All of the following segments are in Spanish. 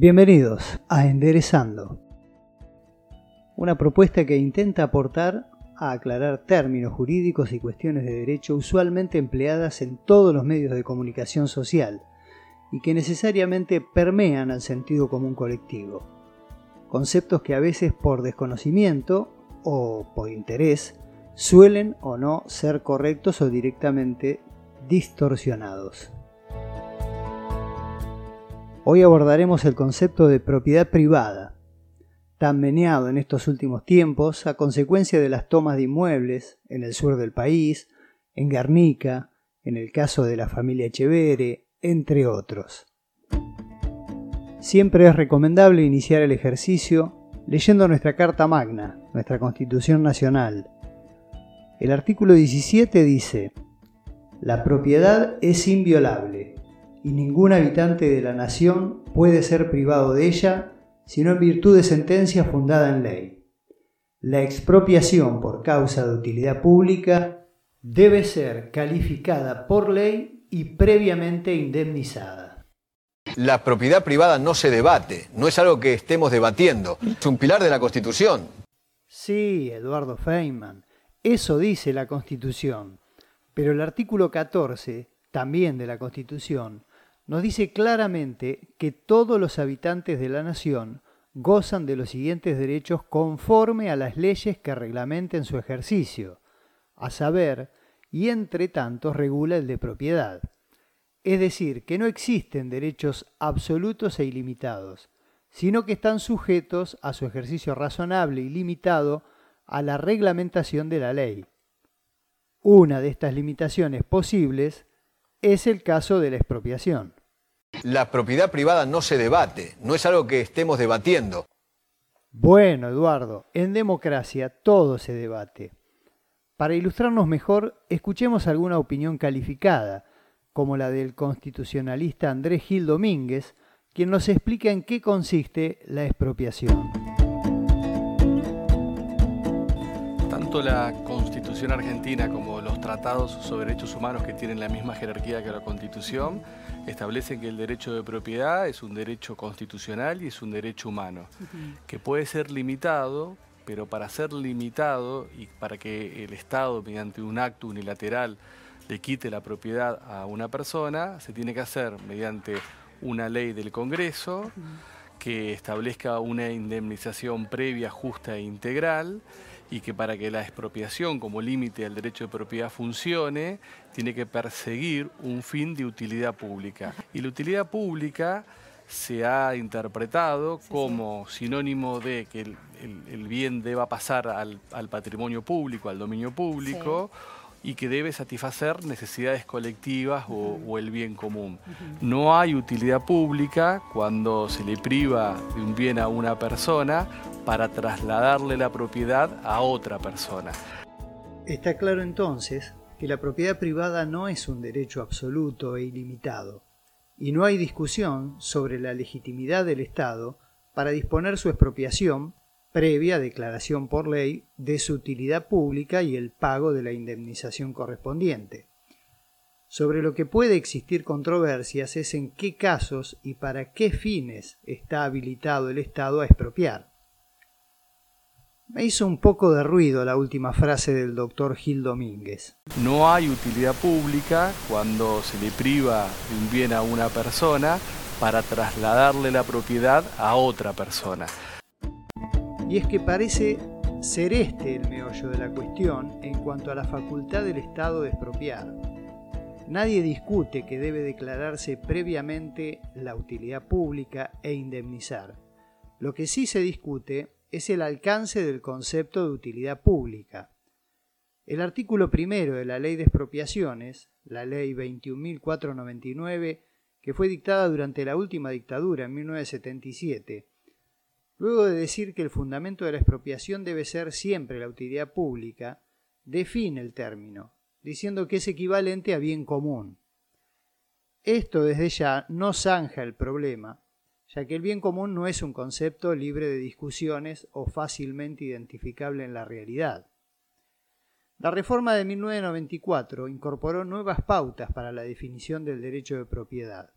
Bienvenidos a Enderezando, una propuesta que intenta aportar a aclarar términos jurídicos y cuestiones de derecho usualmente empleadas en todos los medios de comunicación social y que necesariamente permean al sentido común colectivo. Conceptos que a veces por desconocimiento o por interés suelen o no ser correctos o directamente distorsionados. Hoy abordaremos el concepto de propiedad privada, tan meneado en estos últimos tiempos a consecuencia de las tomas de inmuebles en el sur del país, en Guernica, en el caso de la familia Echevere, entre otros. Siempre es recomendable iniciar el ejercicio leyendo nuestra Carta Magna, nuestra Constitución Nacional. El artículo 17 dice, La propiedad es inviolable y ningún habitante de la nación puede ser privado de ella sino en virtud de sentencia fundada en ley. La expropiación por causa de utilidad pública debe ser calificada por ley y previamente indemnizada. La propiedad privada no se debate, no es algo que estemos debatiendo, es un pilar de la Constitución. Sí, Eduardo Feynman, eso dice la Constitución, pero el artículo 14, también de la Constitución, nos dice claramente que todos los habitantes de la nación gozan de los siguientes derechos conforme a las leyes que reglamenten su ejercicio, a saber, y entre tantos regula el de propiedad. Es decir, que no existen derechos absolutos e ilimitados, sino que están sujetos a su ejercicio razonable y limitado a la reglamentación de la ley. Una de estas limitaciones posibles es el caso de la expropiación. La propiedad privada no se debate, no es algo que estemos debatiendo. Bueno, Eduardo, en democracia todo se debate. Para ilustrarnos mejor, escuchemos alguna opinión calificada, como la del constitucionalista Andrés Gil Domínguez, quien nos explica en qué consiste la expropiación. Tanto la Constitución argentina como los tratados sobre derechos humanos que tienen la misma jerarquía que la Constitución establecen que el derecho de propiedad es un derecho constitucional y es un derecho humano, que puede ser limitado, pero para ser limitado y para que el Estado, mediante un acto unilateral, le quite la propiedad a una persona, se tiene que hacer mediante una ley del Congreso que establezca una indemnización previa, justa e integral y que para que la expropiación como límite al derecho de propiedad funcione, tiene que perseguir un fin de utilidad pública. Y la utilidad pública se ha interpretado como sinónimo de que el, bien deba pasar al, patrimonio público, al dominio público, y que debe satisfacer necesidades colectivas o, el bien común. No hay utilidad pública cuando se le priva de un bien a una persona para trasladarle la propiedad a otra persona. Está claro entonces que la propiedad privada no es un derecho absoluto e ilimitado, y no hay discusión sobre la legitimidad del Estado para disponer su expropiación previa declaración por ley de su utilidad pública y el pago de la indemnización correspondiente. Sobre lo que puede existir controversias es en qué casos y para qué fines está habilitado el Estado a expropiar. Me hizo un poco de ruido la última frase del doctor Gil Domínguez. No hay utilidad pública cuando se le priva de un bien a una persona para trasladarle la propiedad a otra persona. Y es que parece ser este el meollo de la cuestión en cuanto a la facultad del Estado de expropiar. Nadie discute que debe declararse previamente la utilidad pública e indemnizar. Lo que sí se discute es el alcance del concepto de utilidad pública. El artículo primero de la Ley de Expropiaciones, la Ley 21.499, que fue dictada durante la última dictadura en 1977, Luego de decir que el fundamento de la expropiación debe ser siempre la utilidad pública, define el término, diciendo que es equivalente a bien común. Esto desde ya no zanja el problema, ya que el bien común no es un concepto libre de discusiones o fácilmente identificable en la realidad. La reforma de 1994 incorporó nuevas pautas para la definición del derecho de propiedad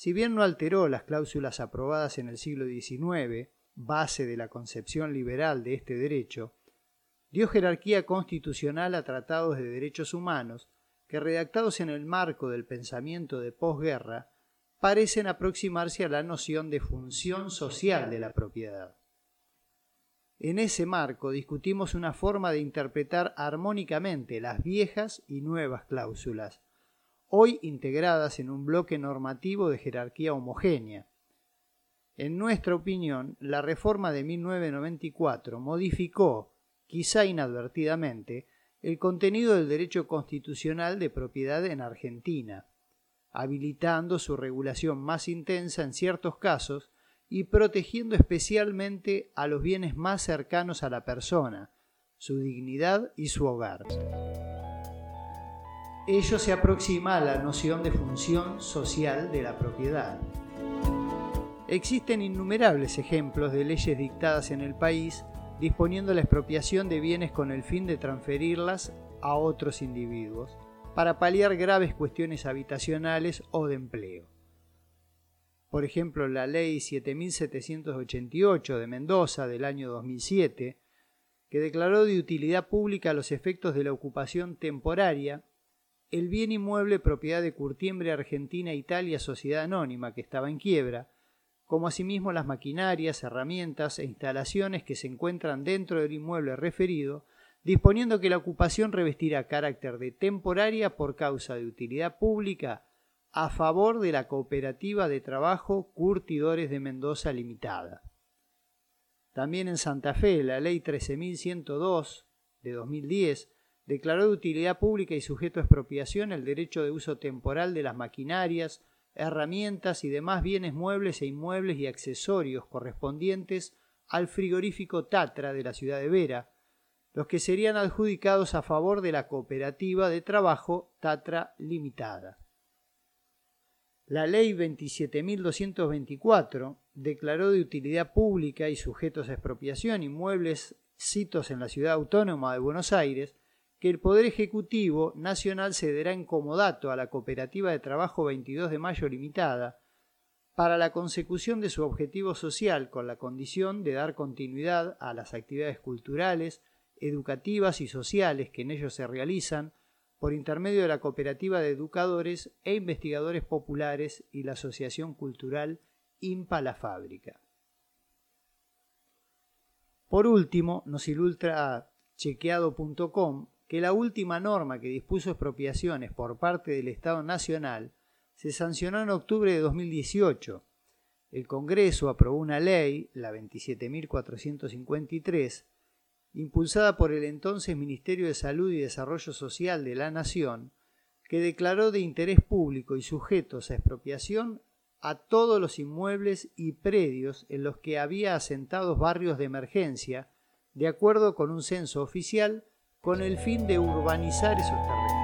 si bien no alteró las cláusulas aprobadas en el siglo XIX, base de la concepción liberal de este derecho, dio jerarquía constitucional a tratados de derechos humanos que, redactados en el marco del pensamiento de posguerra, parecen aproximarse a la noción de función social de la propiedad. En ese marco discutimos una forma de interpretar armónicamente las viejas y nuevas cláusulas, hoy integradas en un bloque normativo de jerarquía homogénea. En nuestra opinión, la reforma de 1994 modificó, quizá inadvertidamente, el contenido del derecho constitucional de propiedad en Argentina, habilitando su regulación más intensa en ciertos casos y protegiendo especialmente a los bienes más cercanos a la persona, su dignidad y su hogar. Ello se aproxima a la noción de función social de la propiedad. Existen innumerables ejemplos de leyes dictadas en el país disponiendo la expropiación de bienes con el fin de transferirlas a otros individuos para paliar graves cuestiones habitacionales o de empleo. Por ejemplo, la Ley 7788 de Mendoza del año 2007, que declaró de utilidad pública los efectos de la ocupación temporaria el bien inmueble propiedad de Curtiembre Argentina Italia Sociedad Anónima, que estaba en quiebra, como asimismo las maquinarias, herramientas e instalaciones que se encuentran dentro del inmueble referido, disponiendo que la ocupación revestirá carácter de temporaria por causa de utilidad pública a favor de la cooperativa de trabajo Curtidores de Mendoza Limitada. También en Santa Fe, la Ley 13.102 de 2010 declaró de utilidad pública y sujeto a expropiación el derecho de uso temporal de las maquinarias, herramientas y demás bienes muebles e inmuebles y accesorios correspondientes al frigorífico Tatra de la ciudad de Vera, los que serían adjudicados a favor de la cooperativa de trabajo Tatra Limitada. La Ley 27.224 declaró de utilidad pública y sujetos a expropiación inmuebles citos en la ciudad autónoma de Buenos Aires que el Poder Ejecutivo Nacional cederá en comodato a la Cooperativa de Trabajo 22 de Mayo Limitada para la consecución de su objetivo social con la condición de dar continuidad a las actividades culturales, educativas y sociales que en ellos se realizan por intermedio de la Cooperativa de Educadores e Investigadores Populares y la Asociación Cultural IMPA La Fábrica. Por último, nos ilustra chequeado.com que la última norma que dispuso expropiaciones por parte del Estado Nacional se sancionó en octubre de 2018. El Congreso aprobó una ley, la 27.453, impulsada por el entonces Ministerio de Salud y Desarrollo Social de la Nación, que declaró de interés público y sujetos a expropiación a todos los inmuebles y predios en los que había asentados barrios de emergencia, de acuerdo con un censo oficial con el fin de urbanizar esos terrenos.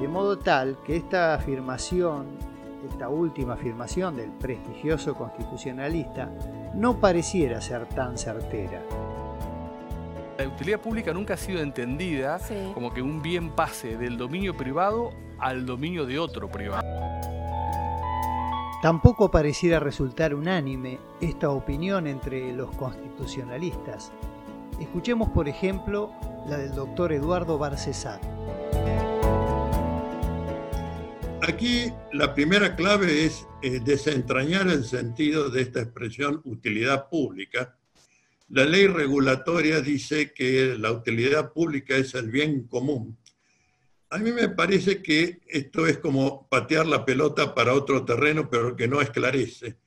De modo tal que esta afirmación, esta última afirmación del prestigioso constitucionalista, no pareciera ser tan certera. La utilidad pública nunca ha sido entendida como que un bien pase del dominio privado al dominio de otro privado. Tampoco pareciera resultar unánime esta opinión entre los constitucionalistas, Escuchemos, por ejemplo, la del doctor Eduardo Barcesat. Aquí la primera clave es eh, desentrañar el sentido de esta expresión utilidad pública. La ley regulatoria dice que la utilidad pública es el bien común. A mí me parece que esto es como patear la pelota para otro terreno, pero que no esclarece.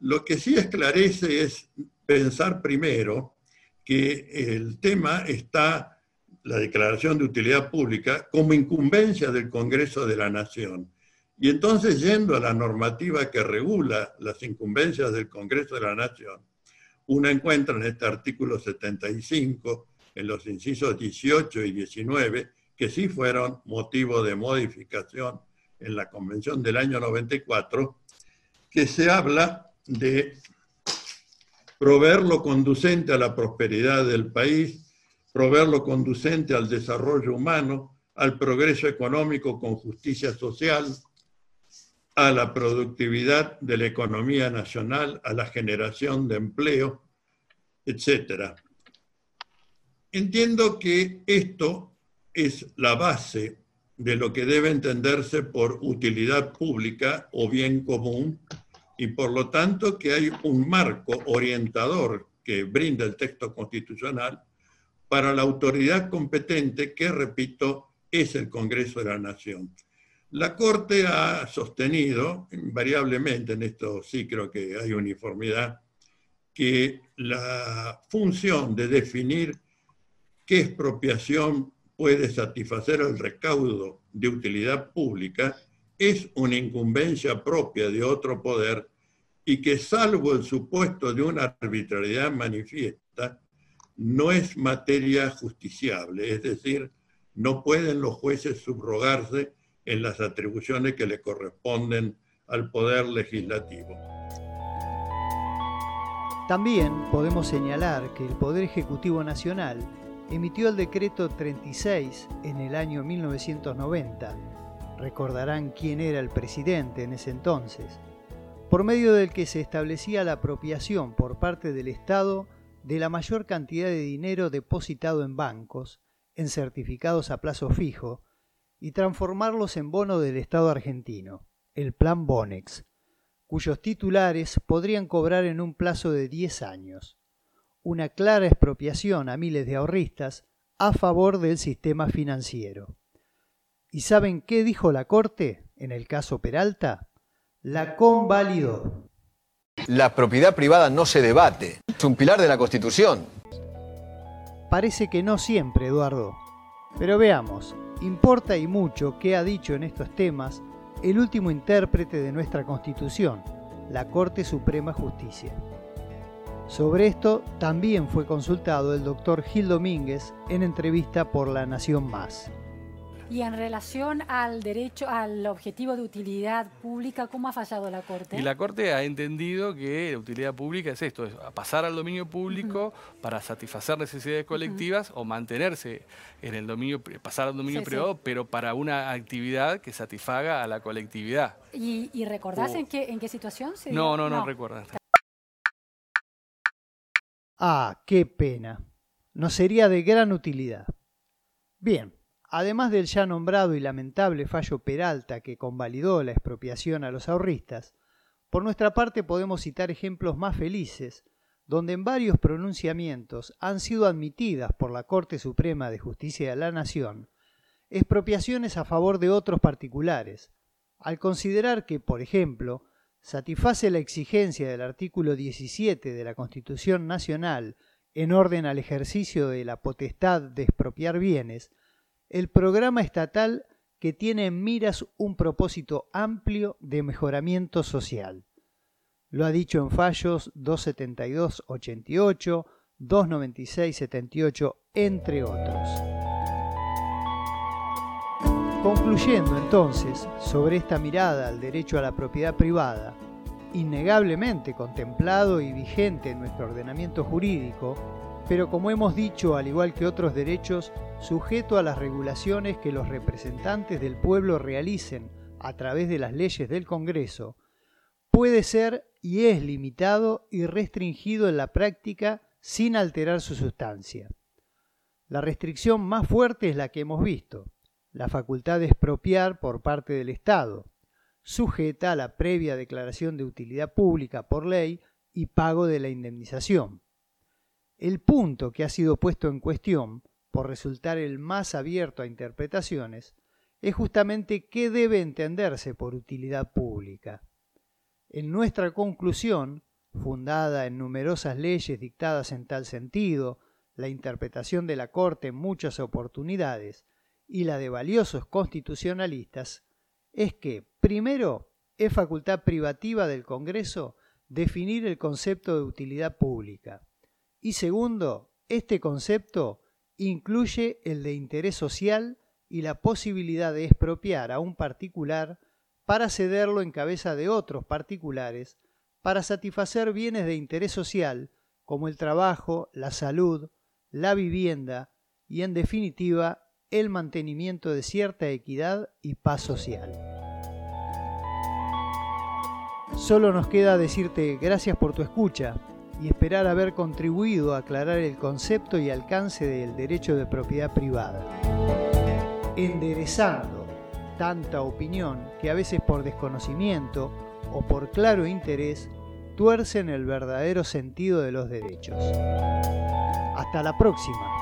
Lo que sí esclarece es pensar primero que el tema está, la declaración de utilidad pública, como incumbencia del Congreso de la Nación. Y entonces, yendo a la normativa que regula las incumbencias del Congreso de la Nación, uno encuentra en este artículo 75, en los incisos 18 y 19, que sí fueron motivo de modificación en la Convención del año 94, que se habla de proveer lo conducente a la prosperidad del país, proveer lo conducente al desarrollo humano, al progreso económico con justicia social, a la productividad de la economía nacional, a la generación de empleo, etc. Entiendo que esto es la base de lo que debe entenderse por utilidad pública o bien común y por lo tanto que hay un marco orientador que brinda el texto constitucional para la autoridad competente que, repito, es el Congreso de la Nación. La Corte ha sostenido, invariablemente, en esto sí creo que hay uniformidad, que la función de definir qué expropiación puede satisfacer el recaudo de utilidad pública es una incumbencia propia de otro poder y que salvo el supuesto de una arbitrariedad manifiesta, no es materia justiciable, es decir, no pueden los jueces subrogarse en las atribuciones que le corresponden al Poder Legislativo. También podemos señalar que el Poder Ejecutivo Nacional emitió el decreto 36 en el año 1990. Recordarán quién era el presidente en ese entonces, por medio del que se establecía la apropiación por parte del Estado de la mayor cantidad de dinero depositado en bancos, en certificados a plazo fijo, y transformarlos en bono del Estado argentino, el Plan Bonex, cuyos titulares podrían cobrar en un plazo de 10 años. Una clara expropiación a miles de ahorristas a favor del sistema financiero. ¿Y saben qué dijo la Corte en el caso Peralta? La convalidó. La propiedad privada no se debate, es un pilar de la Constitución. Parece que no siempre, Eduardo. Pero veamos, Importa y mucho qué ha dicho en estos temas el último intérprete de nuestra Constitución, la Corte Suprema Justicia. Sobre esto también fue consultado el doctor Gil Domínguez en entrevista por La Nación Más. Y en relación al derecho, al objetivo de utilidad pública, ¿cómo ha fallado la Corte? Y la Corte ha entendido que la utilidad pública es esto, es pasar al dominio público para satisfacer necesidades colectivas o mantenerse en el dominio, pasar al dominio privado, pero para una actividad que satisfaga a la colectividad. ¿Y, recordás en, qué, en qué situación se No, no, no, no recuerdo. Ah, qué pena. No sería de gran utilidad. Bien, Además del ya nombrado y lamentable fallo Peralta que convalidó la expropiación a los ahorristas, por nuestra parte podemos citar ejemplos más felices, donde en varios pronunciamientos han sido admitidas por la Corte Suprema de Justicia de la Nación expropiaciones a favor de otros particulares, al considerar que, por ejemplo, satisface la exigencia del artículo 17 de la Constitución Nacional en orden al ejercicio de la potestad de expropiar bienes, el programa estatal que tiene en miras un propósito amplio de mejoramiento social. Lo ha dicho en fallos 272-88, 296-78, entre otros. Concluyendo entonces sobre esta mirada al derecho a la propiedad privada, innegablemente contemplado y vigente en nuestro ordenamiento jurídico, pero como hemos dicho, al igual que otros derechos, sujeto a las regulaciones que los representantes del pueblo realicen a través de las leyes del Congreso, puede ser y es limitado y restringido en la práctica sin alterar su sustancia. La restricción más fuerte es la que hemos visto, la facultad de expropiar por parte del Estado, sujeta a la previa declaración de utilidad pública por ley y pago de la indemnización. El punto que ha sido puesto en cuestión, por resultar el más abierto a interpretaciones, es justamente qué debe entenderse por utilidad pública. En nuestra conclusión, fundada en numerosas leyes dictadas en tal sentido, la interpretación de la Corte en muchas oportunidades y la de valiosos constitucionalistas, es que, primero, es facultad privativa del Congreso definir el concepto de utilidad pública. Y segundo, este concepto incluye el de interés social y la posibilidad de expropiar a un particular para cederlo en cabeza de otros particulares para satisfacer bienes de interés social como el trabajo, la salud, la vivienda y en definitiva el mantenimiento de cierta equidad y paz social. Solo nos queda decirte gracias por tu escucha y esperar haber contribuido a aclarar el concepto y alcance del derecho de propiedad privada. Enderezando tanta opinión que a veces por desconocimiento o por claro interés tuercen el verdadero sentido de los derechos. Hasta la próxima.